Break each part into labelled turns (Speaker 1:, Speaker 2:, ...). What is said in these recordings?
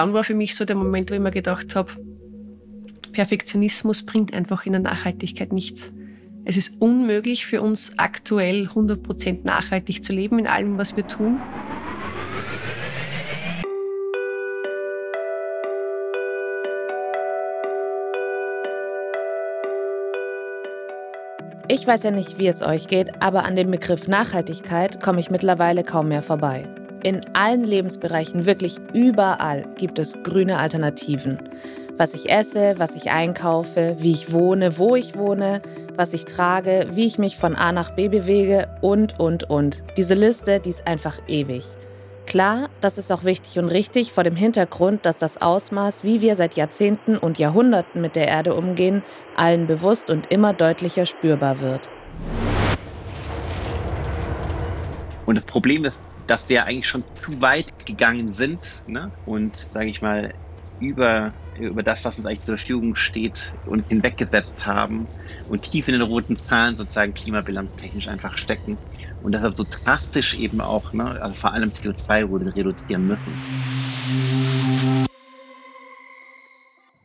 Speaker 1: dann war für mich so der Moment, wo ich mir gedacht habe, Perfektionismus bringt einfach in der Nachhaltigkeit nichts. Es ist unmöglich für uns aktuell 100% nachhaltig zu leben in allem, was wir tun.
Speaker 2: Ich weiß ja nicht, wie es euch geht, aber an dem Begriff Nachhaltigkeit komme ich mittlerweile kaum mehr vorbei. In allen Lebensbereichen, wirklich überall, gibt es grüne Alternativen. Was ich esse, was ich einkaufe, wie ich wohne, wo ich wohne, was ich trage, wie ich mich von A nach B bewege und, und, und. Diese Liste, die ist einfach ewig. Klar, das ist auch wichtig und richtig vor dem Hintergrund, dass das Ausmaß, wie wir seit Jahrzehnten und Jahrhunderten mit der Erde umgehen, allen bewusst und immer deutlicher spürbar wird.
Speaker 3: Und das Problem ist, dass wir eigentlich schon zu weit gegangen sind ne? und, sage ich mal, über, über das, was uns eigentlich zur Verfügung steht und hinweggesetzt haben und tief in den roten Zahlen sozusagen klimabilanztechnisch einfach stecken und deshalb so drastisch eben auch, ne, also vor allem CO2 reduzieren müssen.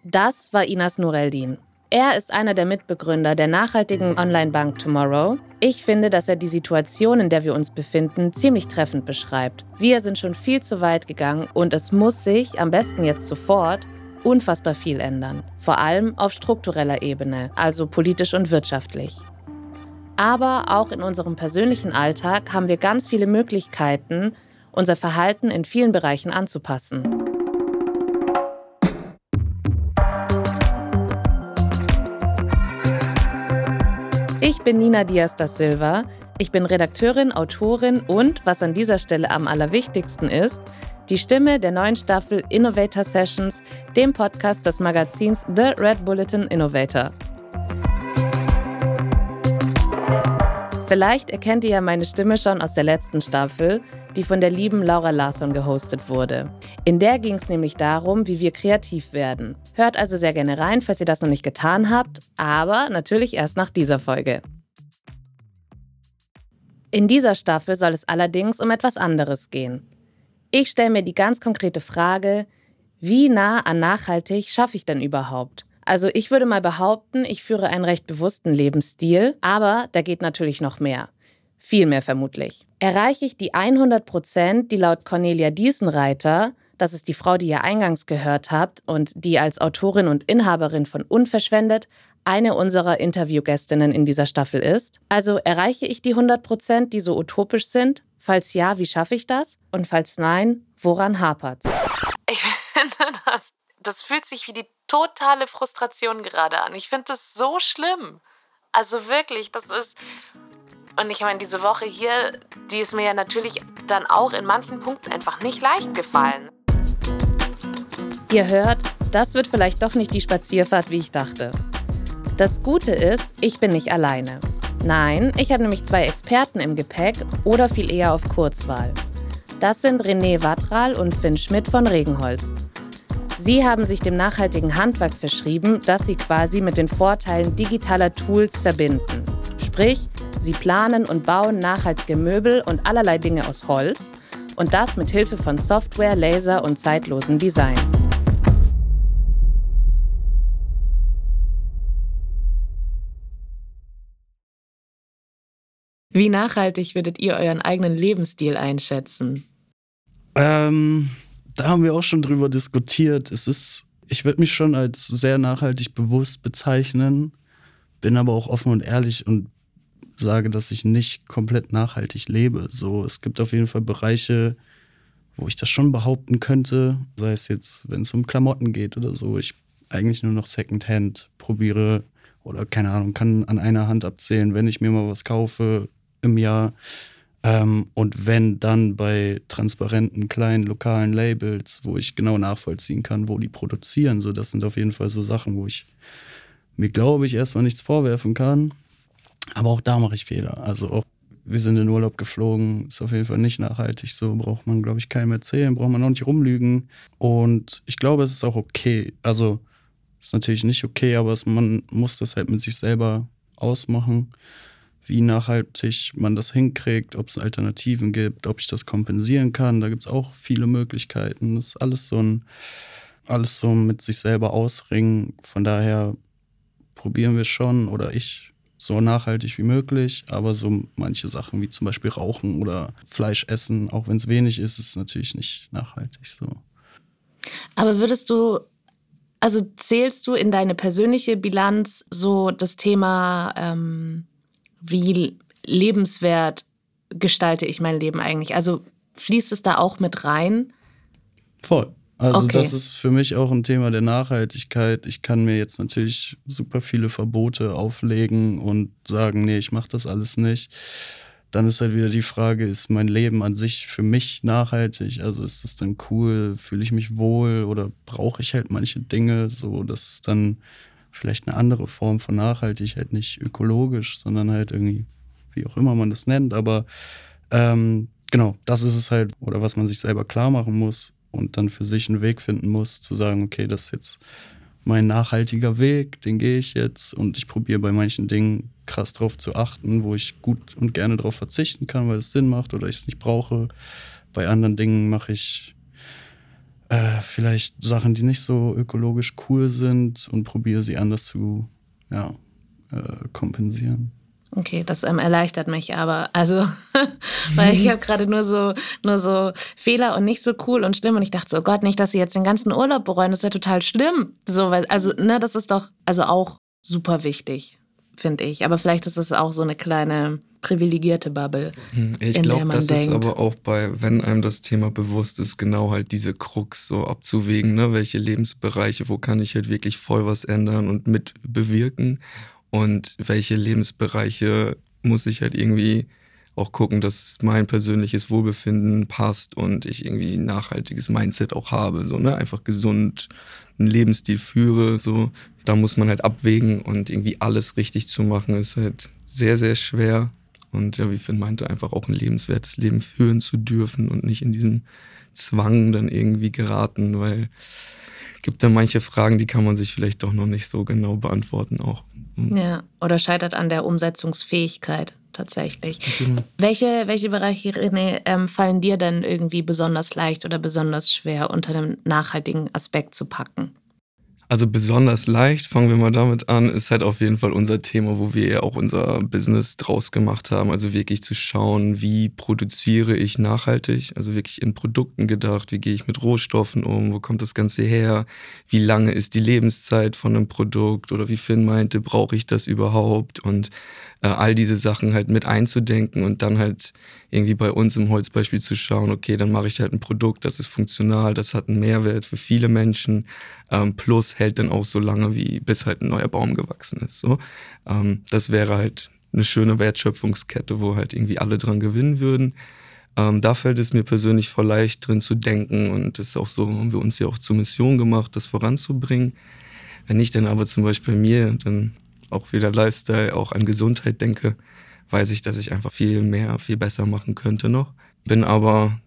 Speaker 2: Das war Inas Nureldin. Er ist einer der Mitbegründer der nachhaltigen Online-Bank Tomorrow. Ich finde, dass er die Situation, in der wir uns befinden, ziemlich treffend beschreibt. Wir sind schon viel zu weit gegangen und es muss sich, am besten jetzt sofort, unfassbar viel ändern. Vor allem auf struktureller Ebene, also politisch und wirtschaftlich. Aber auch in unserem persönlichen Alltag haben wir ganz viele Möglichkeiten, unser Verhalten in vielen Bereichen anzupassen. Ich bin Nina Diaz da Silva. Ich bin Redakteurin, Autorin und, was an dieser Stelle am allerwichtigsten ist, die Stimme der neuen Staffel Innovator Sessions, dem Podcast des Magazins The Red Bulletin Innovator. Vielleicht erkennt ihr ja meine Stimme schon aus der letzten Staffel, die von der lieben Laura Larsson gehostet wurde. In der ging es nämlich darum, wie wir kreativ werden. Hört also sehr gerne rein, falls ihr das noch nicht getan habt, aber natürlich erst nach dieser Folge. In dieser Staffel soll es allerdings um etwas anderes gehen. Ich stelle mir die ganz konkrete Frage, wie nah an nachhaltig schaffe ich denn überhaupt? Also ich würde mal behaupten, ich führe einen recht bewussten Lebensstil, aber da geht natürlich noch mehr. Viel mehr vermutlich. Erreiche ich die 100 Prozent, die laut Cornelia Diesenreiter, das ist die Frau, die ihr eingangs gehört habt und die als Autorin und Inhaberin von Unverschwendet eine unserer Interviewgästinnen in dieser Staffel ist. Also erreiche ich die 100 Prozent, die so utopisch sind? Falls ja, wie schaffe ich das? Und falls nein, woran hapert's?
Speaker 4: Ich finde, das, das fühlt sich wie die totale Frustration gerade an. Ich finde das so schlimm. Also wirklich, das ist. Und ich meine, diese Woche hier, die ist mir ja natürlich dann auch in manchen Punkten einfach nicht leicht gefallen.
Speaker 2: Ihr hört, das wird vielleicht doch nicht die Spazierfahrt, wie ich dachte. Das Gute ist, ich bin nicht alleine. Nein, ich habe nämlich zwei Experten im Gepäck oder viel eher auf Kurzwahl. Das sind René Wattral und Finn Schmidt von Regenholz. Sie haben sich dem nachhaltigen Handwerk verschrieben, das sie quasi mit den Vorteilen digitaler Tools verbinden. Sprich, sie planen und bauen nachhaltige Möbel und allerlei Dinge aus Holz und das mit Hilfe von Software, Laser und zeitlosen Designs. Wie nachhaltig würdet ihr euren eigenen Lebensstil einschätzen?
Speaker 5: Ähm, da haben wir auch schon drüber diskutiert. Es ist, ich würde mich schon als sehr nachhaltig bewusst bezeichnen, bin aber auch offen und ehrlich und sage, dass ich nicht komplett nachhaltig lebe. So, es gibt auf jeden Fall Bereiche, wo ich das schon behaupten könnte, sei es jetzt, wenn es um Klamotten geht oder so, ich eigentlich nur noch Secondhand probiere oder keine Ahnung, kann an einer Hand abzählen, wenn ich mir mal was kaufe im Jahr ähm, und wenn dann bei transparenten kleinen lokalen Labels, wo ich genau nachvollziehen kann, wo die produzieren, so das sind auf jeden Fall so Sachen, wo ich mir glaube ich erstmal nichts vorwerfen kann. Aber auch da mache ich Fehler. Also auch wir sind in Urlaub geflogen, ist auf jeden Fall nicht nachhaltig. So braucht man, glaube ich, keinem erzählen, braucht man auch nicht rumlügen. Und ich glaube, es ist auch okay. Also ist natürlich nicht okay, aber es, man muss das halt mit sich selber ausmachen wie nachhaltig man das hinkriegt, ob es Alternativen gibt, ob ich das kompensieren kann. Da gibt es auch viele Möglichkeiten. Das ist alles so ein, alles so mit sich selber ausringen. Von daher probieren wir schon oder ich so nachhaltig wie möglich, aber so manche Sachen wie zum Beispiel Rauchen oder Fleisch essen, auch wenn es wenig ist, ist natürlich nicht nachhaltig so.
Speaker 2: Aber würdest du, also zählst du in deine persönliche Bilanz so das Thema, ähm, wie lebenswert gestalte ich mein Leben eigentlich? Also fließt es da auch mit rein?
Speaker 5: Voll. Also
Speaker 2: Okay.
Speaker 5: das ist für mich auch ein Thema der Nachhaltigkeit. Ich kann mir jetzt natürlich super viele Verbote auflegen und sagen, nee, ich mache das alles nicht. Dann ist halt wieder die Frage, ist mein Leben an sich für mich nachhaltig? Also ist das dann cool? Fühle ich mich wohl oder brauche ich halt manche Dinge so, dass es dann vielleicht eine andere Form von Nachhaltigkeit, nicht ökologisch, sondern halt irgendwie, wie auch immer man das nennt. Aber ähm, genau, das ist es halt, oder was man sich selber klar machen muss und dann für sich einen Weg finden muss, zu sagen, okay, das ist jetzt mein nachhaltiger Weg, den gehe ich jetzt und ich probiere bei manchen Dingen krass drauf zu achten, wo ich gut und gerne darauf verzichten kann, weil es Sinn macht oder ich es nicht brauche. Bei anderen Dingen mache ich äh, vielleicht Sachen, die nicht so ökologisch cool sind und probiere sie anders zu ja, äh, kompensieren.
Speaker 2: Okay, das ähm, erleichtert mich aber. Also, weil ich habe gerade nur so, nur so Fehler und nicht so cool und schlimm. Und ich dachte so, oh Gott, nicht, dass sie jetzt den ganzen Urlaub bereuen, das wäre total schlimm. So, weil, also, ne, das ist doch also auch super wichtig, finde ich. Aber vielleicht ist es auch so eine kleine privilegierte Bubble.
Speaker 6: Hm, Ich glaube, das ist
Speaker 2: denkt.
Speaker 6: aber auch bei, wenn einem das Thema bewusst ist, genau halt diese Krux so abzuwägen, ne? welche Lebensbereiche, wo kann ich halt wirklich voll was ändern und mit bewirken und welche Lebensbereiche muss ich halt irgendwie auch gucken, dass mein persönliches Wohlbefinden passt und ich irgendwie ein nachhaltiges Mindset auch habe, so, ne, einfach gesund einen Lebensstil führe, so. Da muss man halt abwägen und irgendwie alles richtig zu machen, ist halt sehr, sehr schwer. Und ja, wie Finn meinte, einfach auch ein lebenswertes Leben führen zu dürfen und nicht in diesen Zwang dann irgendwie geraten, weil gibt da manche Fragen, die kann man sich vielleicht doch noch nicht so genau beantworten auch. Und
Speaker 2: Ja, oder scheitert an der Umsetzungsfähigkeit tatsächlich. Welche, welche Bereiche, René, ähm, fallen dir denn irgendwie besonders leicht oder besonders schwer unter dem nachhaltigen Aspekt zu packen?
Speaker 6: Also besonders leicht, fangen wir mal damit an, ist halt auf jeden Fall unser Thema, wo wir ja auch unser Business draus gemacht haben. Also wirklich zu schauen, wie produziere ich nachhaltig, also wirklich in Produkten gedacht, wie gehe ich mit Rohstoffen um, wo kommt das Ganze her, wie lange ist die Lebenszeit von einem Produkt? Oder wie Finn meinte, brauche ich das überhaupt? Und all diese Sachen halt mit einzudenken und dann halt irgendwie bei uns im Holzbeispiel zu schauen, okay, dann mache ich halt ein Produkt, das ist funktional, das hat einen Mehrwert für viele Menschen, ähm, plus hält dann auch so lange, wie bis halt ein neuer Baum gewachsen ist. So, ähm, das wäre halt eine schöne Wertschöpfungskette, wo halt irgendwie alle dran gewinnen würden. Ähm, da fällt es mir persönlich voll leicht drin zu denken und das ist auch so, haben wir uns ja auch zur Mission gemacht, das voranzubringen. Wenn ich dann aber zum Beispiel bei mir dann auch wieder Lifestyle, auch an Gesundheit denke, weiß ich, dass ich einfach viel mehr, viel besser machen könnte noch. Bin aber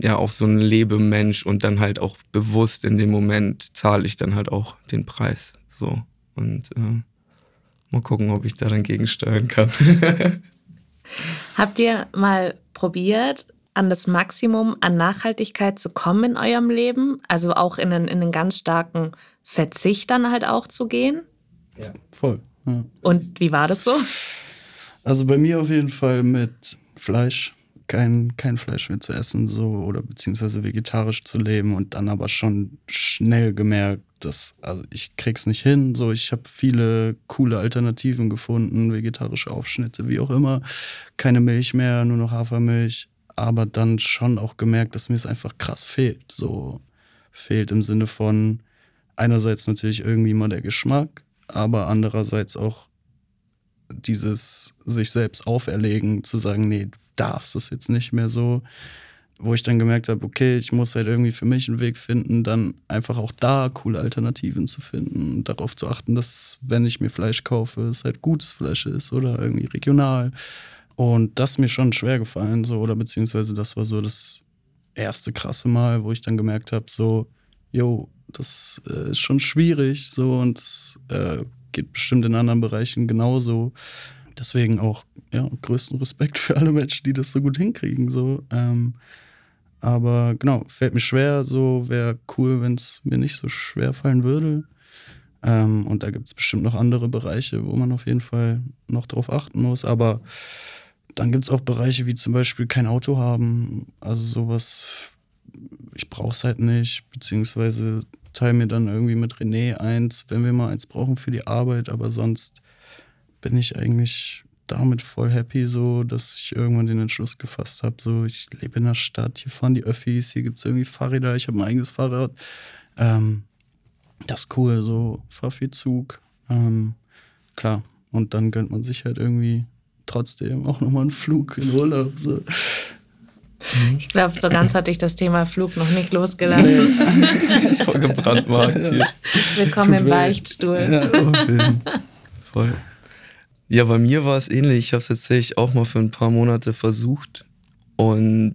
Speaker 6: ja auch so ein Lebemensch und dann halt auch bewusst in dem Moment zahle ich dann halt auch den Preis. So. Und äh, mal gucken, ob ich da dann gegensteuern kann.
Speaker 2: Habt ihr mal probiert, an das Maximum an Nachhaltigkeit zu kommen in eurem Leben? Also auch in einen, in einen ganz starken Verzicht dann halt auch zu gehen?
Speaker 5: Voll. Ja.
Speaker 2: Und wie war das so?
Speaker 5: Also bei mir auf jeden Fall mit Fleisch. Kein, kein Fleisch mehr zu essen, so oder beziehungsweise vegetarisch zu leben und dann aber schon schnell gemerkt, dass also ich krieg's nicht hin. So, ich habe viele coole Alternativen gefunden, vegetarische Aufschnitte, wie auch immer. Keine Milch mehr, nur noch Hafermilch. Aber dann schon auch gemerkt, dass mir es einfach krass fehlt. So fehlt im Sinne von einerseits natürlich irgendwie mal der Geschmack, aber andererseits auch dieses sich selbst auferlegen, zu sagen, nee, du darfst es jetzt nicht mehr so. Wo ich dann gemerkt habe, okay, ich muss halt irgendwie für mich einen Weg finden, dann einfach auch da coole Alternativen zu finden und darauf zu achten, dass, wenn ich mir Fleisch kaufe, es halt gutes Fleisch ist oder irgendwie regional. Und das ist mir schon schwer gefallen, so, oder beziehungsweise das war so das erste krasse Mal, wo ich dann gemerkt habe, so, jo, das äh, ist schon schwierig, so, und es äh, geht bestimmt in anderen Bereichen genauso. deswegen auch ja, größten Respekt für alle Menschen, die das so gut hinkriegen. So. Ähm, aber genau, fällt mir schwer. So wäre cool, wenn es mir nicht so schwer fallen würde. Ähm, und da gibt es bestimmt noch andere Bereiche, wo man auf jeden Fall noch drauf achten muss. Aber dann gibt es auch Bereiche wie zum Beispiel kein Auto haben. Also sowas, ich brauche es halt nicht, beziehungsweise teile mir dann irgendwie mit René eins, wenn wir mal eins brauchen für die Arbeit. Aber sonst bin ich eigentlich damit voll happy, so dass ich irgendwann den Entschluss gefasst habe. So, ich lebe in der Stadt, hier fahren die Öffis, hier gibt es irgendwie Fahrräder, ich habe mein eigenes Fahrrad. Ähm, das ist cool, so fahr viel Zug. Ähm, klar. Und dann gönnt man sich halt irgendwie trotzdem auch nochmal einen Flug in Urlaub. So.
Speaker 2: Ich glaube, so ganz hatte ich das Thema Flug noch nicht losgelassen.
Speaker 6: Nee. Voll gebrandmarkt hier.
Speaker 2: Willkommen im Beichtstuhl. Ja,
Speaker 6: Voll. Ja, bei mir war es ähnlich. Ich habe es tatsächlich auch mal für ein paar Monate versucht und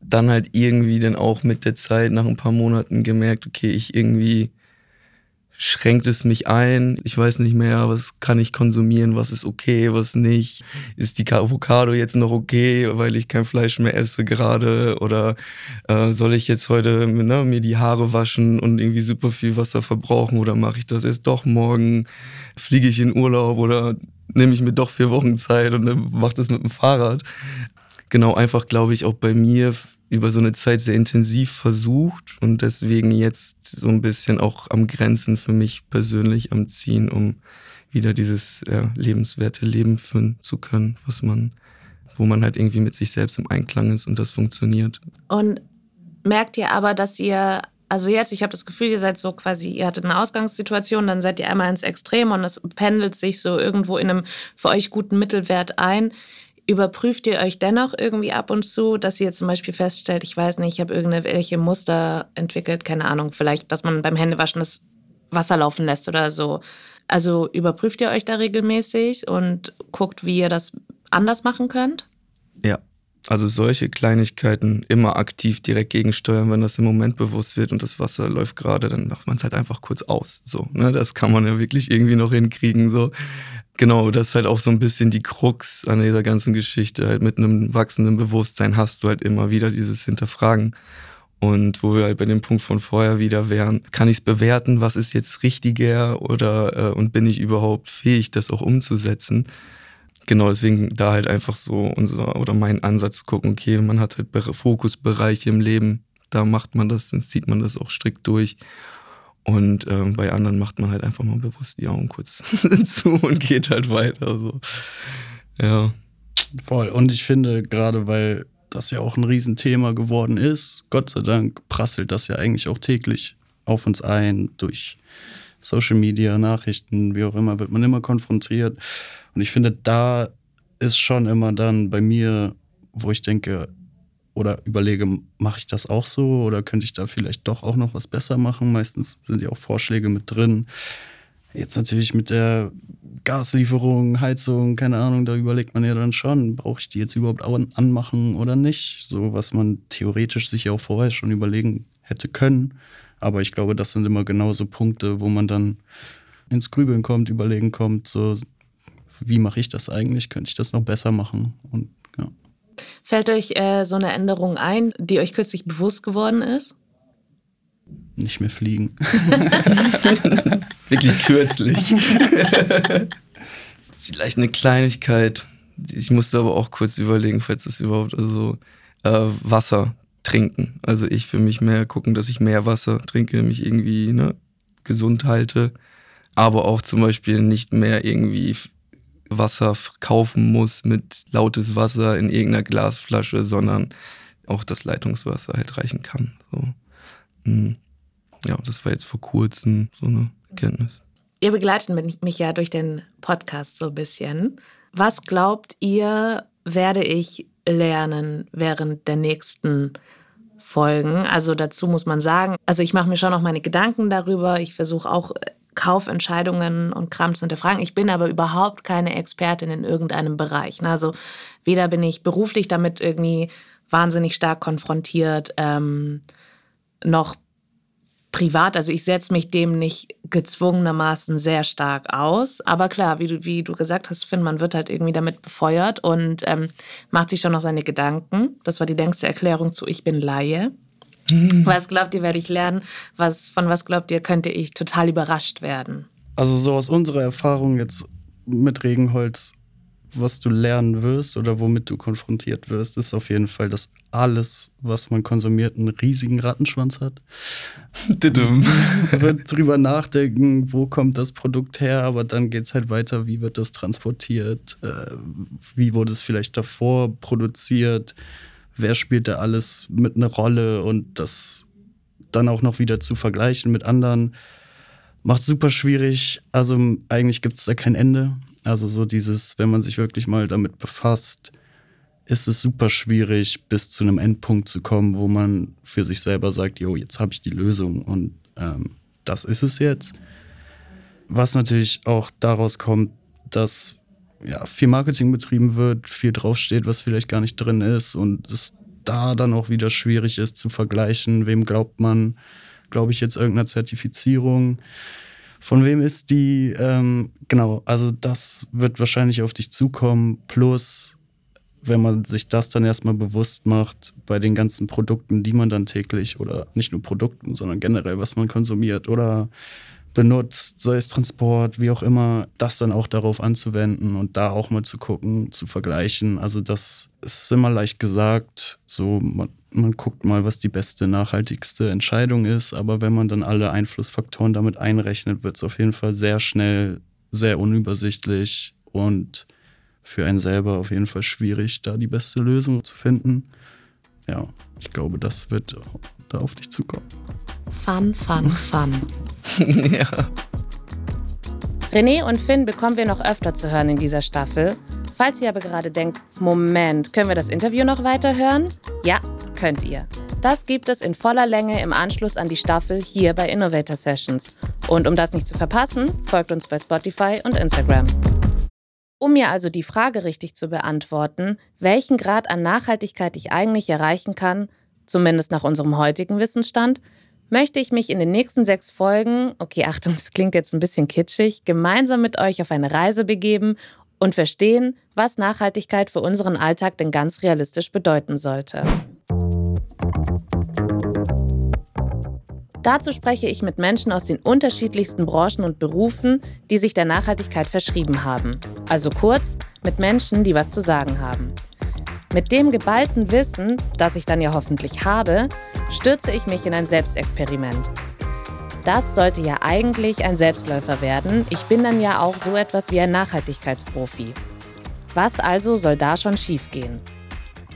Speaker 6: dann halt irgendwie dann auch mit der Zeit nach ein paar Monaten gemerkt, okay, ich irgendwie schränkt es mich ein. Ich weiß nicht mehr, was kann ich konsumieren, was ist okay, was nicht. Ist die Avocado jetzt noch okay, weil ich kein Fleisch mehr esse gerade? Oder äh, soll ich jetzt heute ne, mir die Haare waschen und irgendwie super viel Wasser verbrauchen? Oder mache ich das erst doch morgen? Fliege ich in Urlaub oder nehme ich mir doch vier Wochen Zeit und mache das mit dem Fahrrad? Genau, einfach glaube ich auch bei mir über so eine Zeit sehr intensiv versucht und deswegen jetzt so ein bisschen auch am Grenzen für mich persönlich am Ziehen, um wieder dieses ja, lebenswerte Leben führen zu können, was man, wo man halt irgendwie mit sich selbst im Einklang ist und das funktioniert.
Speaker 2: Und merkt ihr aber, dass ihr also jetzt, ich habe das Gefühl, ihr seid so quasi, ihr hattet eine Ausgangssituation, dann seid ihr einmal ins Extrem und es pendelt sich so irgendwo in einem für euch guten Mittelwert ein. Überprüft ihr euch dennoch irgendwie ab und zu, dass ihr zum Beispiel feststellt, ich weiß nicht, ich habe irgendwelche Muster entwickelt, keine Ahnung, vielleicht, dass man beim Händewaschen das Wasser laufen lässt oder so. Also überprüft ihr euch da regelmäßig und guckt, wie ihr das anders machen könnt?
Speaker 6: Also solche Kleinigkeiten immer aktiv direkt gegensteuern, wenn das im Moment bewusst wird und das Wasser läuft gerade, dann macht man es halt einfach kurz aus. So, ne? Das kann man ja wirklich irgendwie noch hinkriegen. So. Genau, das ist halt auch so ein bisschen die Krux an dieser ganzen Geschichte. Halt mit einem wachsenden Bewusstsein hast du halt immer wieder dieses Hinterfragen. Und wo wir halt bei dem Punkt von vorher wieder wären, kann ich es bewerten, was ist jetzt richtiger oder äh, und bin ich überhaupt fähig, das auch umzusetzen? Genau, deswegen da halt einfach so unser oder mein Ansatz zu gucken, okay, man hat halt Fokusbereiche im Leben, da macht man das, dann zieht man das auch strikt durch. Und ähm, bei anderen macht man halt einfach mal bewusst die Augen kurz zu und geht halt weiter. So. Ja.
Speaker 5: Voll. Und ich finde, gerade weil das ja auch ein Riesenthema geworden ist, Gott sei Dank prasselt das ja eigentlich auch täglich auf uns ein durch Social Media, Nachrichten, wie auch immer, wird man immer konfrontiert. Und ich finde, da ist schon immer dann bei mir, wo ich denke, oder überlege, mache ich das auch so oder könnte ich da vielleicht doch auch noch was besser machen? Meistens sind ja auch Vorschläge mit drin. Jetzt natürlich mit der Gaslieferung, Heizung, keine Ahnung, da überlegt man ja dann schon, brauche ich die jetzt überhaupt anmachen oder nicht? So, was man theoretisch sich ja auch vorher schon überlegen hätte können. Aber ich glaube, das sind immer genau so Punkte, wo man dann ins Grübeln kommt, überlegen kommt, so, wie mache ich das eigentlich? Könnte ich das noch besser machen? Und
Speaker 2: Fällt euch äh, so eine Änderung ein, die euch kürzlich bewusst geworden ist?
Speaker 5: Nicht mehr fliegen.
Speaker 6: Wirklich kürzlich. Vielleicht eine Kleinigkeit. Ich musste aber auch kurz überlegen, falls es überhaupt, also äh, Wasser trinken. Also ich für mich mehr gucken, dass ich mehr Wasser trinke, mich irgendwie ne, gesund halte. Aber auch zum Beispiel nicht mehr irgendwie Wasser kaufen muss mit lautes Wasser in irgendeiner Glasflasche, sondern auch das Leitungswasser halt reichen kann. So. Hm. Ja, das war jetzt vor kurzem so eine Erkenntnis.
Speaker 2: Ihr begleitet mich ja durch den Podcast so ein bisschen. Was glaubt ihr, werde ich lernen während der nächsten Folgen? Also dazu muss man sagen, also ich mache mir schon noch meine Gedanken darüber. Ich versuche auch Kaufentscheidungen und Kram zu hinterfragen. Ich bin aber überhaupt keine Expertin in irgendeinem Bereich. Ne? Also weder bin ich beruflich damit irgendwie wahnsinnig stark konfrontiert, ähm, noch
Speaker 4: privat, also ich setze mich dem nicht gezwungenermaßen sehr stark aus. Aber klar, wie du, wie du gesagt hast, Finn, man wird halt irgendwie damit befeuert und ähm, macht sich schon noch seine Gedanken. Das war die längste Erklärung zu Ich bin Laie. Mhm. Was glaubt ihr, werde ich lernen? Was, von was glaubt ihr, könnte ich total überrascht werden?
Speaker 5: Also so aus unserer Erfahrung jetzt mit Regenholz was du lernen wirst oder womit du konfrontiert wirst, ist auf jeden Fall, dass alles, was man konsumiert, einen riesigen Rattenschwanz hat. wird drüber nachdenken, wo kommt das Produkt her, aber dann geht es halt weiter, wie wird das transportiert, äh, wie wurde es vielleicht davor produziert, wer spielt da alles mit einer Rolle und das dann auch noch wieder zu vergleichen mit anderen macht super schwierig. Also eigentlich gibt es da kein Ende. Also so dieses, wenn man sich wirklich mal damit befasst, ist es super schwierig, bis zu einem Endpunkt zu kommen, wo man für sich selber sagt, jo, jetzt habe ich die Lösung und ähm, das ist es jetzt. Was natürlich auch daraus kommt, dass ja, viel Marketing betrieben wird, viel draufsteht, was vielleicht gar nicht drin ist und es da dann auch wieder schwierig ist zu vergleichen, wem glaubt man, glaube ich jetzt irgendeiner Zertifizierung, von wem ist die? Ähm, genau, also das wird wahrscheinlich auf dich zukommen. Plus, wenn man sich das dann erstmal bewusst macht, bei den ganzen Produkten, die man dann täglich oder nicht nur Produkten, sondern generell, was man konsumiert oder benutzt, sei es Transport, wie auch immer, das dann auch darauf anzuwenden und da auch mal zu gucken, zu vergleichen. Also das ist immer leicht gesagt. So, man, man guckt mal, was die beste, nachhaltigste Entscheidung ist. Aber wenn man dann alle Einflussfaktoren damit einrechnet, wird es auf jeden Fall sehr schnell, sehr unübersichtlich und für einen selber auf jeden Fall schwierig, da die beste Lösung zu finden. Ja, ich glaube, das wird da auf dich zukommen.
Speaker 4: Fun, fun, fun.
Speaker 2: ja. René und Finn bekommen wir noch öfter zu hören in dieser Staffel. Falls ihr aber gerade denkt, Moment, können wir das Interview noch weiterhören? Ja, könnt ihr. Das gibt es in voller Länge im Anschluss an die Staffel hier bei Innovator Sessions. Und um das nicht zu verpassen, folgt uns bei Spotify und Instagram. Um mir also die Frage richtig zu beantworten, welchen Grad an Nachhaltigkeit ich eigentlich erreichen kann, zumindest nach unserem heutigen Wissensstand, möchte ich mich in den nächsten sechs Folgen, okay, Achtung, das klingt jetzt ein bisschen kitschig, gemeinsam mit euch auf eine Reise begeben und verstehen, was Nachhaltigkeit für unseren Alltag denn ganz realistisch bedeuten sollte. Dazu spreche ich mit Menschen aus den unterschiedlichsten Branchen und Berufen, die sich der Nachhaltigkeit verschrieben haben. Also kurz, mit Menschen, die was zu sagen haben. Mit dem geballten Wissen, das ich dann ja hoffentlich habe, stürze ich mich in ein Selbstexperiment. Das sollte ja eigentlich ein Selbstläufer werden. Ich bin dann ja auch so etwas wie ein Nachhaltigkeitsprofi. Was also soll da schon schiefgehen?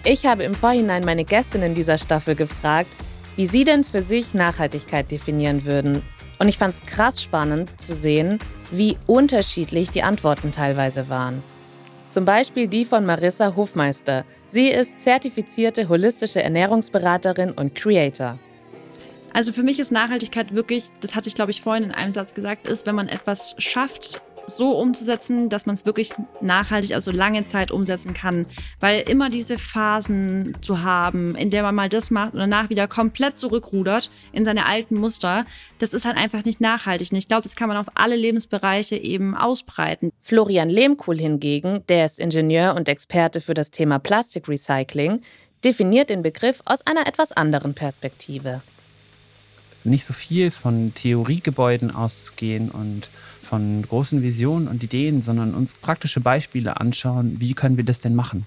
Speaker 2: Ich habe im Vorhinein meine Gästinnen dieser Staffel gefragt, wie sie denn für sich Nachhaltigkeit definieren würden. Und ich fand es krass spannend zu sehen, wie unterschiedlich die Antworten teilweise waren. Zum Beispiel die von Marissa Hofmeister. Sie ist zertifizierte holistische Ernährungsberaterin und Creator.
Speaker 7: Also für mich ist Nachhaltigkeit wirklich, das hatte ich glaube ich vorhin in einem Satz gesagt, ist, wenn man etwas schafft, so umzusetzen, dass man es wirklich nachhaltig, also lange Zeit umsetzen kann. Weil immer diese Phasen zu haben, in der man mal das macht und danach wieder komplett zurückrudert in seine alten Muster, das ist halt einfach nicht nachhaltig. Und ich glaube, das kann man auf alle Lebensbereiche eben ausbreiten.
Speaker 2: Florian Lehmkuhl hingegen, der ist Ingenieur und Experte für das Thema Plastikrecycling, definiert den Begriff aus einer etwas anderen Perspektive.
Speaker 8: Nicht so viel von Theoriegebäuden auszugehen und von großen Visionen und Ideen, sondern uns praktische Beispiele anschauen, wie können wir das denn machen.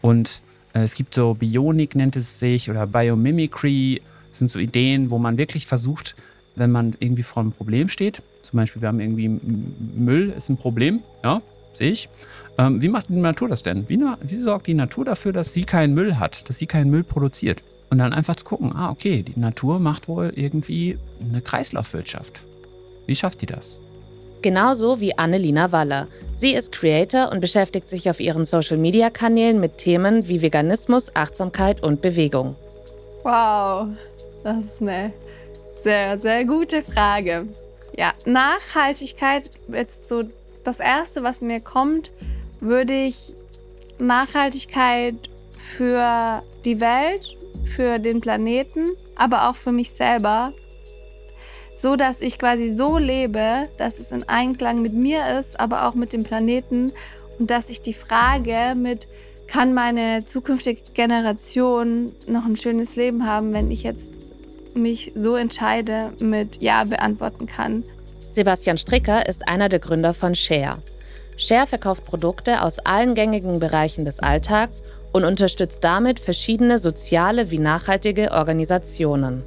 Speaker 8: Und äh, es gibt so Bionik nennt es sich oder Biomimicry, das sind so Ideen, wo man wirklich versucht, wenn man irgendwie vor einem Problem steht, zum Beispiel wir haben irgendwie Müll ist ein Problem, ja, sehe ich. Ähm, wie macht die Natur das denn? Wie, wie sorgt die Natur dafür, dass sie keinen Müll hat, dass sie keinen Müll produziert? Und dann einfach zu gucken, ah, okay, die Natur macht wohl irgendwie eine Kreislaufwirtschaft. Wie schafft die das?
Speaker 2: Genauso wie Annelina Waller. Sie ist Creator und beschäftigt sich auf ihren Social-Media-Kanälen mit Themen wie Veganismus, Achtsamkeit und Bewegung.
Speaker 9: Wow, das ist eine sehr, sehr gute Frage. Ja, Nachhaltigkeit, jetzt so das Erste, was mir kommt, würde ich Nachhaltigkeit für die Welt, für den Planeten, aber auch für mich selber so dass ich quasi so lebe, dass es in Einklang mit mir ist, aber auch mit dem Planeten und dass ich die Frage mit kann meine zukünftige Generation noch ein schönes Leben haben, wenn ich jetzt mich so entscheide, mit Ja beantworten kann.
Speaker 2: Sebastian Stricker ist einer der Gründer von Share. Share verkauft Produkte aus allen gängigen Bereichen des Alltags und unterstützt damit verschiedene soziale wie nachhaltige Organisationen.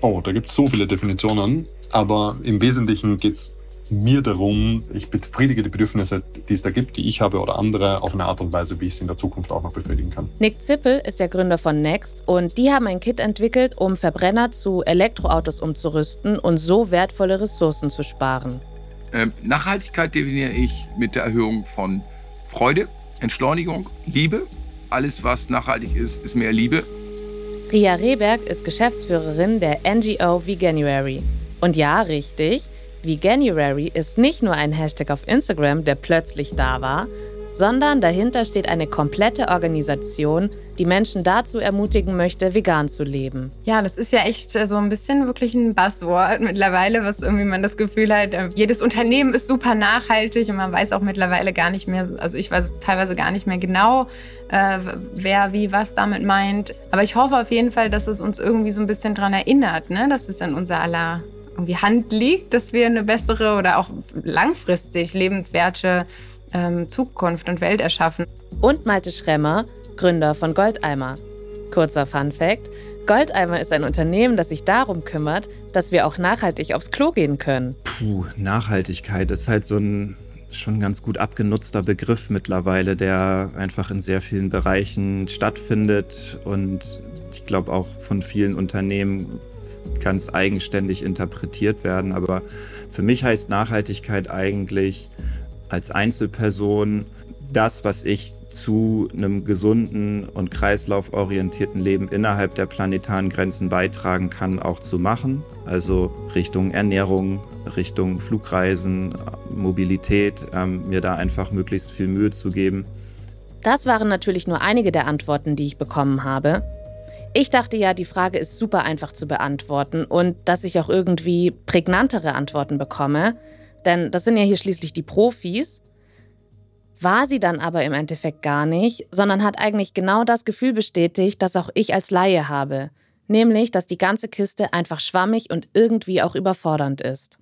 Speaker 10: Oh, da gibt es so viele Definitionen, aber im Wesentlichen geht es mir darum, ich befriedige die Bedürfnisse, die es da gibt, die ich habe oder andere, auf eine Art und Weise, wie ich sie in der Zukunft auch noch befriedigen kann.
Speaker 2: Nick Zippel ist der Gründer von Next und die haben ein Kit entwickelt, um Verbrenner zu Elektroautos umzurüsten und so wertvolle Ressourcen zu sparen.
Speaker 11: Ähm, Nachhaltigkeit definiere ich mit der Erhöhung von Freude, Entschleunigung, Liebe. Alles, was nachhaltig ist, ist mehr Liebe.
Speaker 2: Ria Rehberg ist Geschäftsführerin der NGO Veganuary. Und ja, richtig, Veganuary ist nicht nur ein Hashtag auf Instagram, der plötzlich da war, sondern dahinter steht eine komplette Organisation, die Menschen dazu ermutigen möchte, vegan zu leben.
Speaker 12: Ja, das ist ja echt so ein bisschen wirklich ein Buzzword mittlerweile, was irgendwie man das Gefühl hat, äh, jedes Unternehmen ist super nachhaltig und man weiß auch mittlerweile gar nicht mehr, also ich weiß teilweise gar nicht mehr genau, äh, wer wie was damit meint. Aber ich hoffe auf jeden Fall, dass es uns irgendwie so ein bisschen daran erinnert, ne? dass es in unser aller irgendwie Hand liegt, dass wir eine bessere oder auch langfristig lebenswerte ähm, Zukunft und Welt erschaffen.
Speaker 2: Und Malte Schremmer, Gründer von Goldeimer. Kurzer Fun Fact: Goldeimer ist ein Unternehmen, das sich darum kümmert, dass wir auch nachhaltig aufs Klo gehen können.
Speaker 13: Puh, Nachhaltigkeit ist halt so ein schon ganz gut abgenutzter Begriff mittlerweile, der einfach in sehr vielen Bereichen stattfindet und ich glaube auch von vielen Unternehmen ganz eigenständig interpretiert werden. Aber für mich heißt Nachhaltigkeit eigentlich als Einzelperson das, was ich zu einem gesunden und kreislauforientierten Leben innerhalb der planetaren Grenzen beitragen kann, auch zu machen. Also Richtung Ernährung, Richtung Flugreisen, Mobilität, ähm, mir da einfach möglichst viel Mühe zu geben.
Speaker 2: Das waren natürlich nur einige der Antworten, die ich bekommen habe. Ich dachte ja, die Frage ist super einfach zu beantworten und dass ich auch irgendwie prägnantere Antworten bekomme, denn das sind ja hier schließlich die Profis. War sie dann aber im Endeffekt gar nicht, sondern hat eigentlich genau das Gefühl bestätigt, das auch ich als Laie habe, nämlich, dass die ganze Kiste einfach schwammig und irgendwie auch überfordernd ist.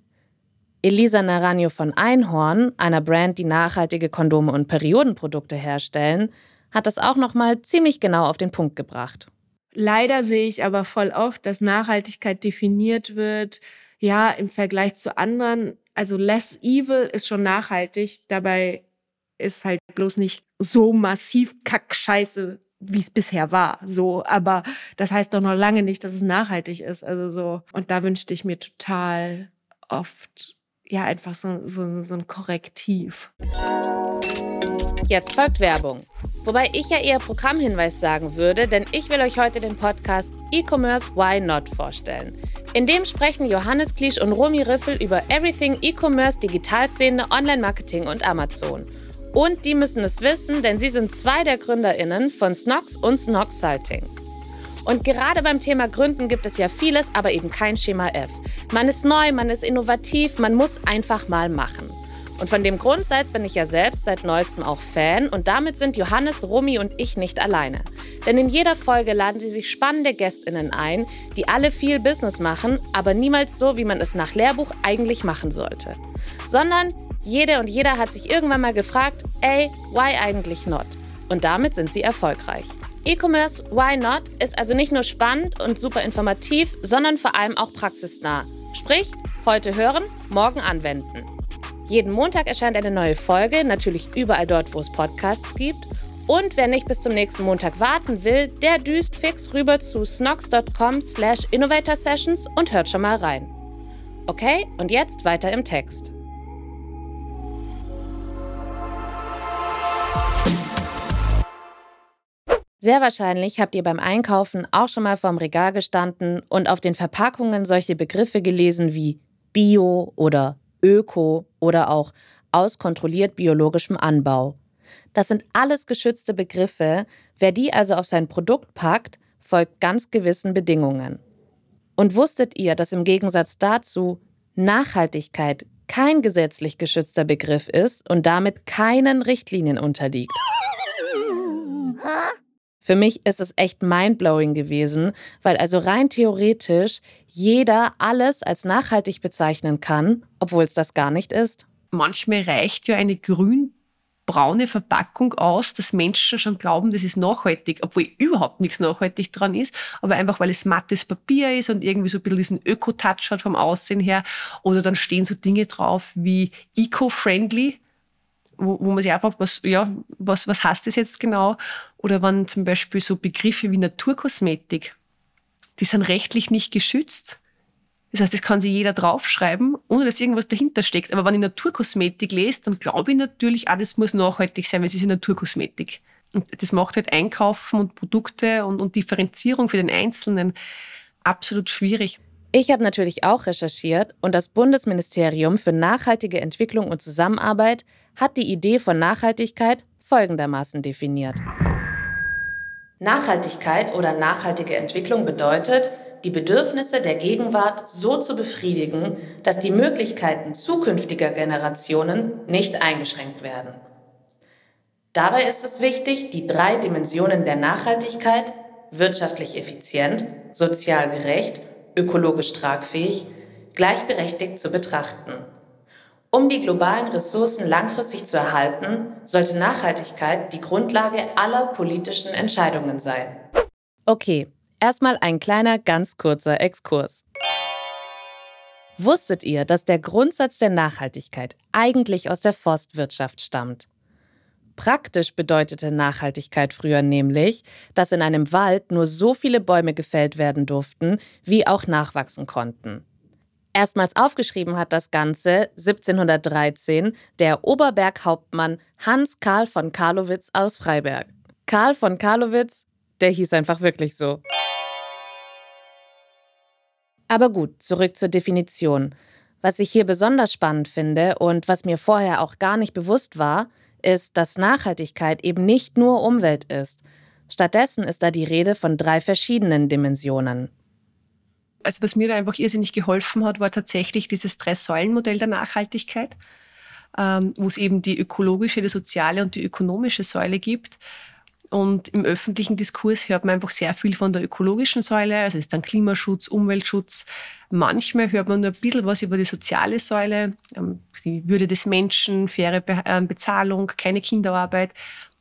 Speaker 2: Elisa Naranjo von Einhorn, einer Brand, die nachhaltige Kondome und Periodenprodukte herstellen, hat das auch nochmal ziemlich genau auf den Punkt gebracht.
Speaker 14: Leider sehe ich aber voll oft, dass Nachhaltigkeit definiert wird, ja, im Vergleich zu anderen. Also less evil ist schon nachhaltig, dabei ist halt bloß nicht so massiv Kackscheiße, wie es bisher war. So, aber das heißt doch noch lange nicht, dass es nachhaltig ist. Also so. Und da wünschte ich mir total oft ja einfach so, so, so ein Korrektiv.
Speaker 2: Jetzt folgt Werbung. Wobei ich ja eher Programmhinweis sagen würde, denn ich will euch heute den Podcast E-Commerce Why Not vorstellen. In dem sprechen Johannes Klisch und Romy Riffel über Everything E-Commerce, Digitalszene, Online-Marketing und Amazon. Und die müssen es wissen, denn sie sind zwei der GründerInnen von Snox und Snox Salting. Und gerade beim Thema Gründen gibt es ja vieles, aber eben kein Schema F. Man ist neu, man ist innovativ, man muss einfach mal machen. Und von dem Grundsatz bin ich ja selbst seit neuestem auch Fan und damit sind Johannes, Rumi und ich nicht alleine. Denn in jeder Folge laden sie sich spannende Gästinnen ein, die alle viel Business machen, aber niemals so, wie man es nach Lehrbuch eigentlich machen sollte. Sondern jede und jeder hat sich irgendwann mal gefragt, ey, why eigentlich not? Und damit sind sie erfolgreich. E-Commerce Why Not ist also nicht nur spannend und super informativ, sondern vor allem auch praxisnah. Sprich, heute hören, morgen anwenden. Jeden Montag erscheint eine neue Folge, natürlich überall dort, wo es Podcasts gibt. Und wer nicht bis zum nächsten Montag warten will, der düst fix rüber zu snox.com slash innovator sessions und hört schon mal rein. Okay, und jetzt weiter im Text. Sehr wahrscheinlich habt ihr beim Einkaufen auch schon mal vorm Regal gestanden und auf den Verpackungen solche Begriffe gelesen wie Bio oder Öko oder auch aus kontrolliert biologischem Anbau. Das sind alles geschützte Begriffe. Wer die also auf sein Produkt packt, folgt ganz gewissen Bedingungen. Und wusstet ihr, dass im Gegensatz dazu Nachhaltigkeit kein gesetzlich geschützter Begriff ist und damit keinen Richtlinien unterliegt? Für mich ist es echt mindblowing gewesen, weil also rein theoretisch jeder alles als nachhaltig bezeichnen kann, obwohl es das gar nicht ist.
Speaker 1: Manchmal reicht ja eine grün-braune Verpackung aus, dass Menschen schon glauben, das ist nachhaltig, obwohl überhaupt nichts nachhaltig dran ist, aber einfach weil es mattes Papier ist und irgendwie so ein bisschen diesen Öko-Touch hat vom Aussehen her. Oder dann stehen so Dinge drauf wie eco-friendly wo, wo man sich einfach was, ja, was, was heißt das jetzt genau? Oder wenn zum Beispiel so Begriffe wie Naturkosmetik, die sind rechtlich nicht geschützt. Das heißt, das kann sich jeder draufschreiben, ohne dass irgendwas dahinter steckt. Aber wenn ich Naturkosmetik lese, dann glaube ich natürlich, ah, das muss nachhaltig sein, weil es ist ja Naturkosmetik. Und das macht halt Einkaufen und Produkte und, und Differenzierung für den Einzelnen absolut schwierig.
Speaker 2: Ich habe natürlich auch recherchiert und das Bundesministerium für nachhaltige Entwicklung und Zusammenarbeit hat die Idee von Nachhaltigkeit folgendermaßen definiert. Nachhaltigkeit oder nachhaltige Entwicklung bedeutet, die Bedürfnisse der Gegenwart so zu befriedigen, dass die Möglichkeiten zukünftiger Generationen nicht eingeschränkt werden. Dabei ist es wichtig, die drei Dimensionen der Nachhaltigkeit wirtschaftlich effizient, sozial gerecht, ökologisch tragfähig, gleichberechtigt zu betrachten. Um die globalen Ressourcen langfristig zu erhalten, sollte Nachhaltigkeit die Grundlage aller politischen Entscheidungen sein. Okay, erstmal ein kleiner, ganz kurzer Exkurs. Wusstet ihr, dass der Grundsatz der Nachhaltigkeit eigentlich aus der Forstwirtschaft stammt? Praktisch bedeutete Nachhaltigkeit früher nämlich, dass in einem Wald nur so viele Bäume gefällt werden durften, wie auch nachwachsen konnten. Erstmals aufgeschrieben hat das Ganze 1713 der Oberberghauptmann Hans Karl von Karlowitz aus Freiberg. Karl von Karlowitz, der hieß einfach wirklich so. Aber gut, zurück zur Definition. Was ich hier besonders spannend finde und was mir vorher auch gar nicht bewusst war, ist, dass Nachhaltigkeit eben nicht nur Umwelt ist. Stattdessen ist da die Rede von drei verschiedenen Dimensionen.
Speaker 1: Also was mir da einfach irrsinnig geholfen hat, war tatsächlich dieses Drei-Säulen-Modell der Nachhaltigkeit, ähm, wo es eben die ökologische, die soziale und die ökonomische Säule gibt. Und im öffentlichen Diskurs hört man einfach sehr viel von der ökologischen Säule, also es ist dann Klimaschutz, Umweltschutz. Manchmal hört man nur ein bisschen was über die soziale Säule, ähm, die Würde des Menschen, faire äh, Bezahlung, keine Kinderarbeit.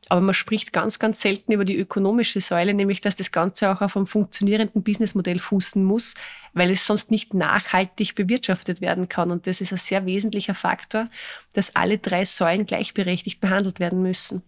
Speaker 1: Aber man spricht ganz, ganz selten über die ökonomische Säule, nämlich dass das Ganze auch auf einem funktionierenden Businessmodell fußen muss, weil es sonst nicht nachhaltig bewirtschaftet werden kann. Und das ist ein sehr wesentlicher Faktor, dass alle drei Säulen gleichberechtigt behandelt werden müssen.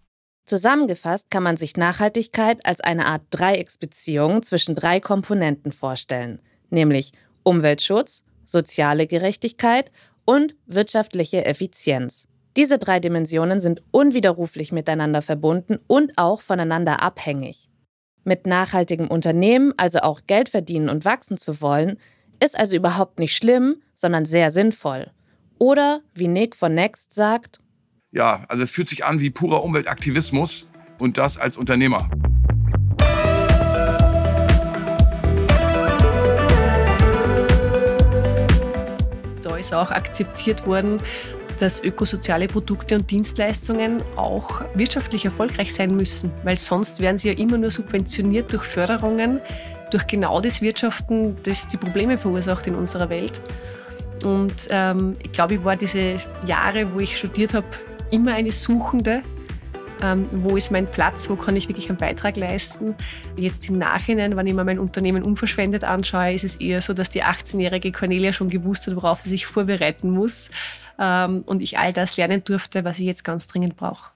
Speaker 2: Zusammengefasst kann man sich Nachhaltigkeit als eine Art Dreiecksbeziehung zwischen drei Komponenten vorstellen, nämlich Umweltschutz, soziale Gerechtigkeit und wirtschaftliche Effizienz. Diese drei Dimensionen sind unwiderruflich miteinander verbunden und auch voneinander abhängig. Mit nachhaltigem Unternehmen, also auch Geld verdienen und wachsen zu wollen, ist also überhaupt nicht schlimm, sondern sehr sinnvoll. Oder, wie Nick von Next sagt,
Speaker 11: ja, also es fühlt sich an wie purer Umweltaktivismus und das als Unternehmer.
Speaker 1: Da ist auch akzeptiert worden, dass ökosoziale Produkte und Dienstleistungen auch wirtschaftlich erfolgreich sein müssen, weil sonst werden sie ja immer nur subventioniert durch Förderungen, durch genau das Wirtschaften, das die Probleme verursacht in unserer Welt. Und ähm, ich glaube, ich war diese Jahre, wo ich studiert habe, immer eine Suchende. Ähm, wo ist mein Platz? Wo kann ich wirklich einen Beitrag leisten? Jetzt im Nachhinein, wenn ich mir mein Unternehmen unverschwendet anschaue, ist es eher so, dass die 18-jährige Cornelia schon gewusst hat, worauf sie sich vorbereiten muss ähm, und ich all das lernen durfte, was ich jetzt ganz dringend brauche.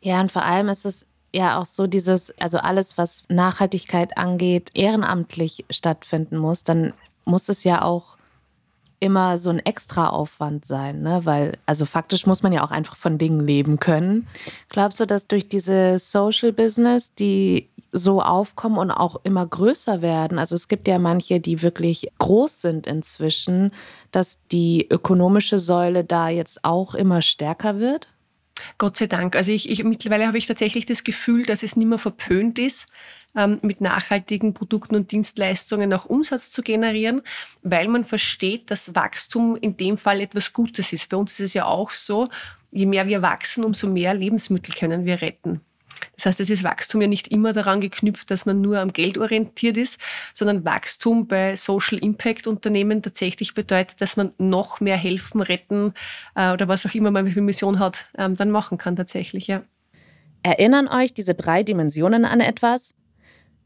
Speaker 2: Ja, und vor allem ist es ja auch so dieses, also alles, was Nachhaltigkeit angeht, ehrenamtlich stattfinden muss, dann muss es ja auch immer so ein extra Aufwand sein, ne? Weil, also faktisch muss man ja auch einfach von Dingen leben können. Glaubst du, dass durch diese Social Business, die so aufkommen und auch immer größer werden. Also es gibt ja manche, die wirklich groß sind inzwischen, dass die ökonomische Säule da jetzt auch immer stärker wird?
Speaker 1: Gott sei Dank. Also ich, ich mittlerweile habe ich tatsächlich das Gefühl, dass es nicht mehr verpönt ist, ähm, mit nachhaltigen Produkten und Dienstleistungen auch Umsatz zu generieren, weil man versteht, dass Wachstum in dem Fall etwas Gutes ist. Bei uns ist es ja auch so, je mehr wir wachsen, umso mehr Lebensmittel können wir retten. Das heißt, es ist Wachstum ja nicht immer daran geknüpft, dass man nur am Geld orientiert ist, sondern Wachstum bei Social Impact Unternehmen tatsächlich bedeutet, dass man noch mehr helfen, retten äh, oder was auch immer man für Mission hat, ähm, dann machen kann tatsächlich, ja.
Speaker 2: Erinnern euch diese drei Dimensionen an etwas?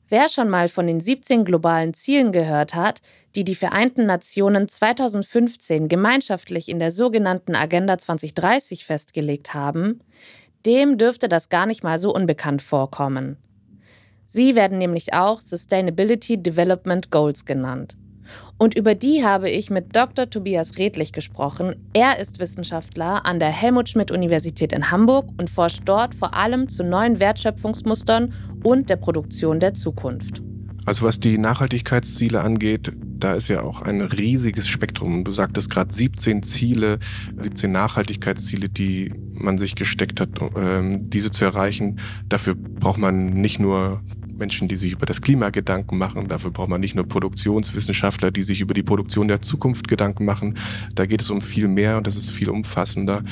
Speaker 2: Wer schon mal von den 17 globalen Zielen gehört hat, die die Vereinten Nationen 2015 gemeinschaftlich in der sogenannten Agenda 2030 festgelegt haben, dem dürfte das gar nicht mal so unbekannt vorkommen. Sie werden nämlich auch Sustainability Development Goals genannt. Und über die habe ich mit Dr. Tobias Redlich gesprochen. Er ist Wissenschaftler an der Helmut Schmidt Universität in Hamburg und forscht dort vor allem zu neuen Wertschöpfungsmustern und der Produktion der Zukunft.
Speaker 15: Also was die Nachhaltigkeitsziele angeht, da ist ja auch ein riesiges Spektrum. Du sagtest gerade 17 Ziele, 17 Nachhaltigkeitsziele, die man sich gesteckt hat, ähm, diese zu erreichen. Dafür braucht man nicht nur Menschen, die sich über das Klima Gedanken machen. Dafür braucht man nicht nur Produktionswissenschaftler, die sich über die Produktion der Zukunft Gedanken machen. Da geht es um viel mehr und das ist viel umfassender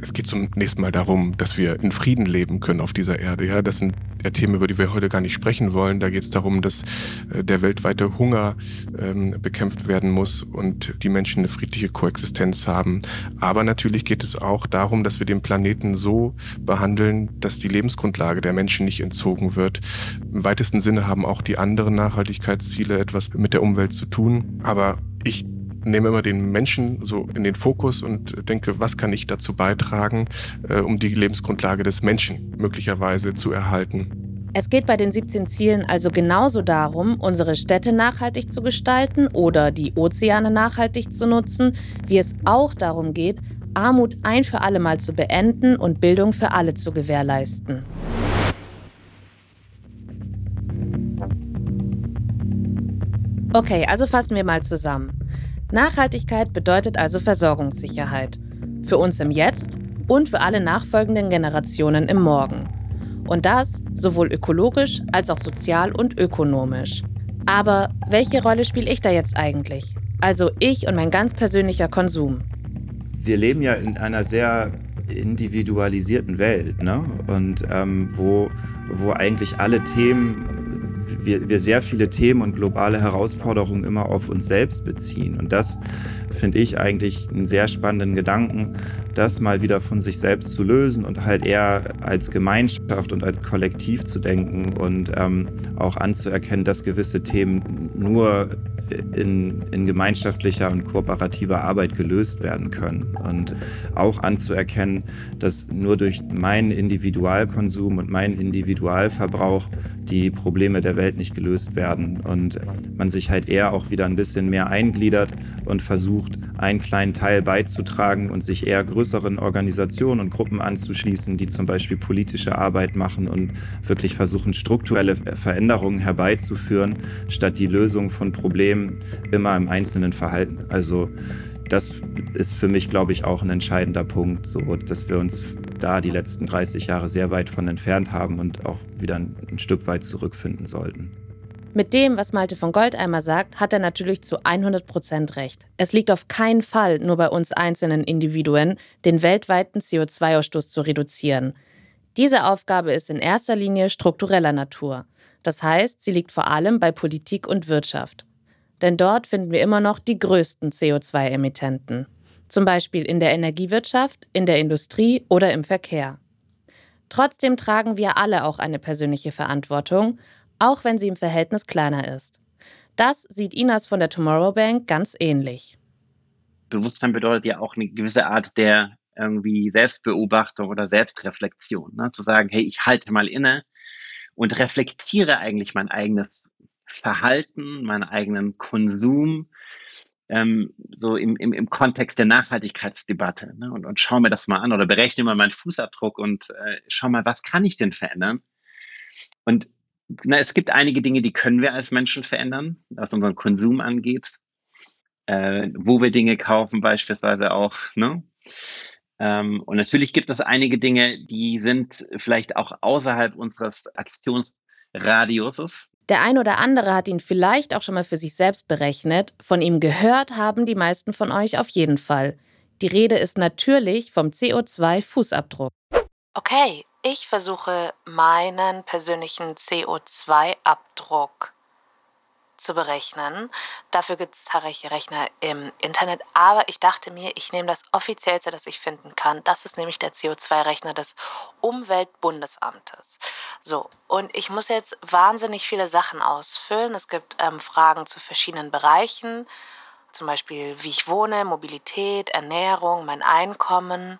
Speaker 15: es geht zunächst mal darum, dass wir in Frieden leben können auf dieser Erde. Ja, das sind Themen, über die wir heute gar nicht sprechen wollen. Da geht es darum, dass äh, der weltweite Hunger ähm, bekämpft werden muss und die Menschen eine friedliche Koexistenz haben. Aber natürlich geht es auch darum, dass wir den Planeten so behandeln, dass die Lebensgrundlage der Menschen nicht entzogen wird. Im weitesten Sinne haben auch die anderen Nachhaltigkeitsziele etwas mit der Umwelt zu tun. Aber ich nehme immer den Menschen so in den Fokus und denke, was kann ich dazu beitragen, äh, um die Lebensgrundlage des Menschen möglicherweise zu erhalten.
Speaker 2: Es geht bei den 17 Zielen also genauso darum, unsere Städte nachhaltig zu gestalten oder die Ozeane nachhaltig zu nutzen, wie es auch darum geht, Armut ein für alle Mal zu beenden und Bildung für alle zu gewährleisten. Okay, also fassen wir mal zusammen. Nachhaltigkeit bedeutet also Versorgungssicherheit. Für uns im Jetzt und für alle nachfolgenden Generationen im Morgen. Und das sowohl ökologisch als auch sozial und ökonomisch. Aber welche Rolle spiele ich da jetzt eigentlich? Also ich und mein ganz persönlicher Konsum.
Speaker 13: Wir leben ja in einer sehr individualisierten Welt, ne? Und ähm, wo, wo eigentlich alle Themen wir, wir sehr viele Themen und globale Herausforderungen immer auf uns selbst beziehen. Und das finde ich eigentlich einen sehr spannenden Gedanken, das mal wieder von sich selbst zu lösen und halt eher als Gemeinschaft und als Kollektiv zu denken und ähm, auch anzuerkennen, dass gewisse Themen nur in, in gemeinschaftlicher und kooperativer Arbeit gelöst werden können. Und auch anzuerkennen, dass nur durch meinen Individualkonsum und meinen Individualverbrauch die Probleme der Welt nicht gelöst werden. Und man sich halt eher auch wieder ein bisschen mehr eingliedert und versucht, einen kleinen Teil beizutragen und sich eher größeren Organisationen und Gruppen anzuschließen, die zum Beispiel politische Arbeit machen und wirklich versuchen, strukturelle Veränderungen herbeizuführen, statt die Lösung von Problemen immer im einzelnen Verhalten. Also das ist für mich, glaube ich, auch ein entscheidender Punkt, so dass wir uns da die letzten 30 Jahre sehr weit von entfernt haben und auch wieder ein, ein Stück weit zurückfinden sollten.
Speaker 2: Mit dem, was Malte von Goldeimer sagt, hat er natürlich zu 100 Prozent recht. Es liegt auf keinen Fall nur bei uns einzelnen Individuen, den weltweiten CO2-Ausstoß zu reduzieren. Diese Aufgabe ist in erster Linie struktureller Natur. Das heißt, sie liegt vor allem bei Politik und Wirtschaft. Denn dort finden wir immer noch die größten CO2-Emittenten. Zum Beispiel in der Energiewirtschaft, in der Industrie oder im Verkehr. Trotzdem tragen wir alle auch eine persönliche Verantwortung, auch wenn sie im Verhältnis kleiner ist. Das sieht Inas von der Tomorrow Bank ganz ähnlich.
Speaker 3: Bewusstsein bedeutet ja auch eine gewisse Art der irgendwie Selbstbeobachtung oder Selbstreflexion. Ne? Zu sagen, hey, ich halte mal inne und reflektiere eigentlich mein eigenes Verhalten, meinen eigenen Konsum, ähm, so im, im, im Kontext der Nachhaltigkeitsdebatte ne? und, und schau mir das mal an oder berechne mal meinen Fußabdruck und äh, schau mal, was kann ich denn verändern? Und na, es gibt einige Dinge, die können wir als Menschen verändern, was unseren Konsum angeht, äh, wo wir Dinge kaufen beispielsweise auch. Ne? Ähm, und natürlich gibt es einige Dinge, die sind vielleicht auch außerhalb unseres Aktions Radiuses.
Speaker 2: Der ein oder andere hat ihn vielleicht auch schon mal für sich selbst berechnet. Von ihm gehört haben die meisten von euch auf jeden Fall. Die Rede ist natürlich vom CO2-Fußabdruck.
Speaker 4: Okay, ich versuche meinen persönlichen CO2-Abdruck zu berechnen. Dafür gibt es zahlreiche Rechner im Internet, aber ich dachte mir, ich nehme das offiziellste, das ich finden kann. Das ist nämlich der CO2-Rechner des Umweltbundesamtes. So, und ich muss jetzt wahnsinnig viele Sachen ausfüllen. Es gibt ähm, Fragen zu verschiedenen Bereichen, zum Beispiel wie ich wohne, Mobilität, Ernährung, mein Einkommen.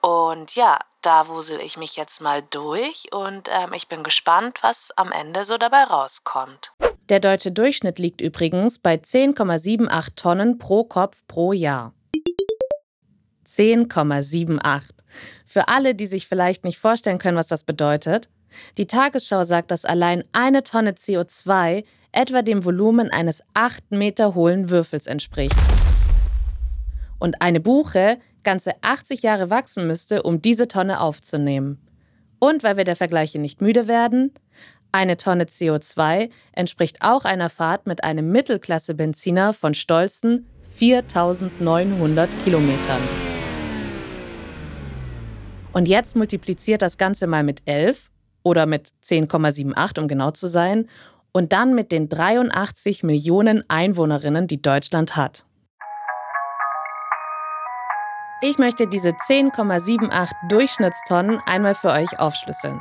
Speaker 4: Und ja, da wusel ich mich jetzt mal durch und ähm, ich bin gespannt, was am Ende so dabei rauskommt.
Speaker 2: Der deutsche Durchschnitt liegt übrigens bei 10,78 Tonnen pro Kopf pro Jahr. 10,78. Für alle, die sich vielleicht nicht vorstellen können, was das bedeutet, die Tagesschau sagt, dass allein eine Tonne CO2 etwa dem Volumen eines 8 Meter hohlen Würfels entspricht. Und eine Buche ganze 80 Jahre wachsen müsste, um diese Tonne aufzunehmen. Und weil wir der Vergleiche nicht müde werden, eine Tonne CO2 entspricht auch einer Fahrt mit einem Mittelklasse-Benziner von stolzen 4900 Kilometern. Und jetzt multipliziert das Ganze mal mit 11 oder mit 10,78, um genau zu sein, und dann mit den 83 Millionen Einwohnerinnen, die Deutschland hat. Ich möchte diese 10,78 Durchschnittstonnen einmal für euch aufschlüsseln.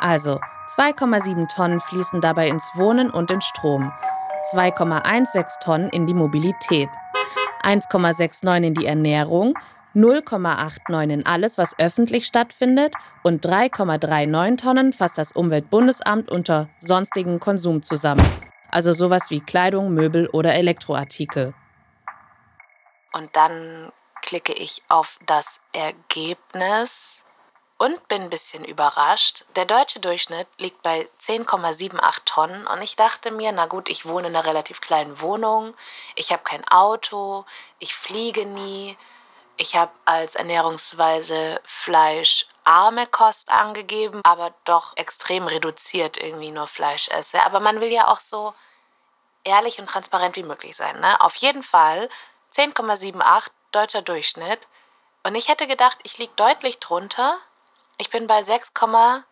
Speaker 2: Also 2,7 Tonnen fließen dabei ins Wohnen und den Strom, 2,16 Tonnen in die Mobilität, 1,69 in die Ernährung, 0,89 in alles, was öffentlich stattfindet. Und 3,39 Tonnen fasst das Umweltbundesamt unter sonstigen Konsum zusammen. Also sowas wie Kleidung, Möbel oder Elektroartikel.
Speaker 4: Und dann klicke ich auf das Ergebnis und bin ein bisschen überrascht. Der deutsche Durchschnitt liegt bei 10,78 Tonnen und ich dachte mir, na gut, ich wohne in einer relativ kleinen Wohnung, ich habe kein Auto, ich fliege nie, ich habe als Ernährungsweise fleischarme Kost angegeben, aber doch extrem reduziert irgendwie nur Fleisch esse. Aber man will ja auch so ehrlich und transparent wie möglich sein. Ne? Auf jeden Fall 10,78 deutscher Durchschnitt. Und ich hätte gedacht, ich liege deutlich drunter, ich bin bei 6,52.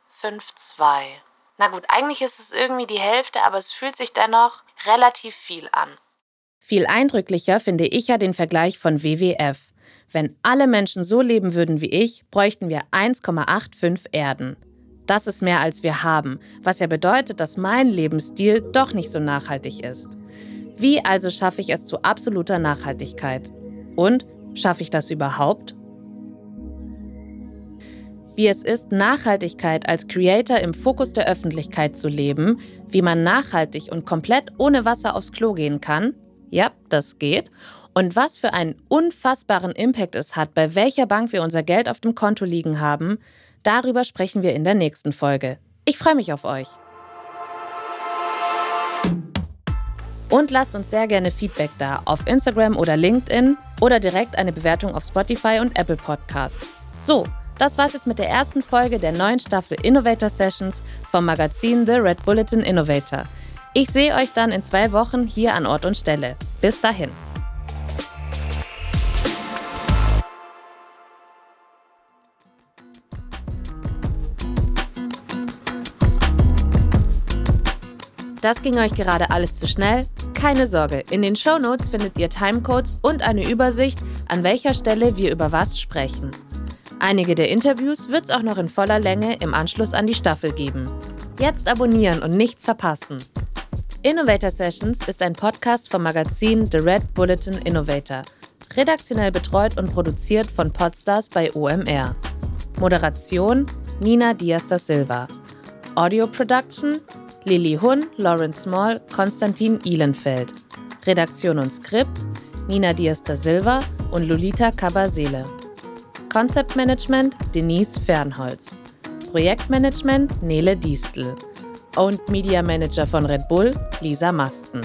Speaker 4: Na gut, eigentlich ist es irgendwie die Hälfte, aber es fühlt sich dennoch relativ viel an.
Speaker 2: Viel eindrücklicher finde ich ja den Vergleich von WWF. Wenn alle Menschen so leben würden wie ich, bräuchten wir 1,85 Erden. Das ist mehr als wir haben, was ja bedeutet, dass mein Lebensstil doch nicht so nachhaltig ist. Wie also schaffe ich es zu absoluter Nachhaltigkeit? Und schaffe ich das überhaupt? Wie es ist, Nachhaltigkeit als Creator im Fokus der Öffentlichkeit zu leben, wie man nachhaltig und komplett ohne Wasser aufs Klo gehen kann. Ja, das geht. Und was für einen unfassbaren Impact es hat, bei welcher Bank wir unser Geld auf dem Konto liegen haben, darüber sprechen wir in der nächsten Folge. Ich freue mich auf euch. Und lasst uns sehr gerne Feedback da auf Instagram oder LinkedIn oder direkt eine Bewertung auf Spotify und Apple Podcasts. So, das war's jetzt mit der ersten Folge der neuen Staffel Innovator Sessions vom Magazin The Red Bulletin Innovator. Ich sehe euch dann in zwei Wochen hier an Ort und Stelle. Bis dahin. Das ging euch gerade alles zu schnell? Keine Sorge, in den Show Notes findet ihr Timecodes und eine Übersicht, an welcher Stelle wir über was sprechen. Einige der Interviews wird es auch noch in voller Länge im Anschluss an die Staffel geben. Jetzt abonnieren und nichts verpassen. Innovator Sessions ist ein Podcast vom Magazin The Red Bulletin Innovator, redaktionell betreut und produziert von Podstars bei OMR. Moderation Nina Diaz da Silva. Audio Production Lili Hun, Lawrence Small, Konstantin Ihlenfeld. Redaktion und Skript Nina Diaz da Silva und Lolita Cabasele. Concept Management Denise Fernholz. Projektmanagement Nele Diestel. Owned Media Manager von Red Bull Lisa Masten.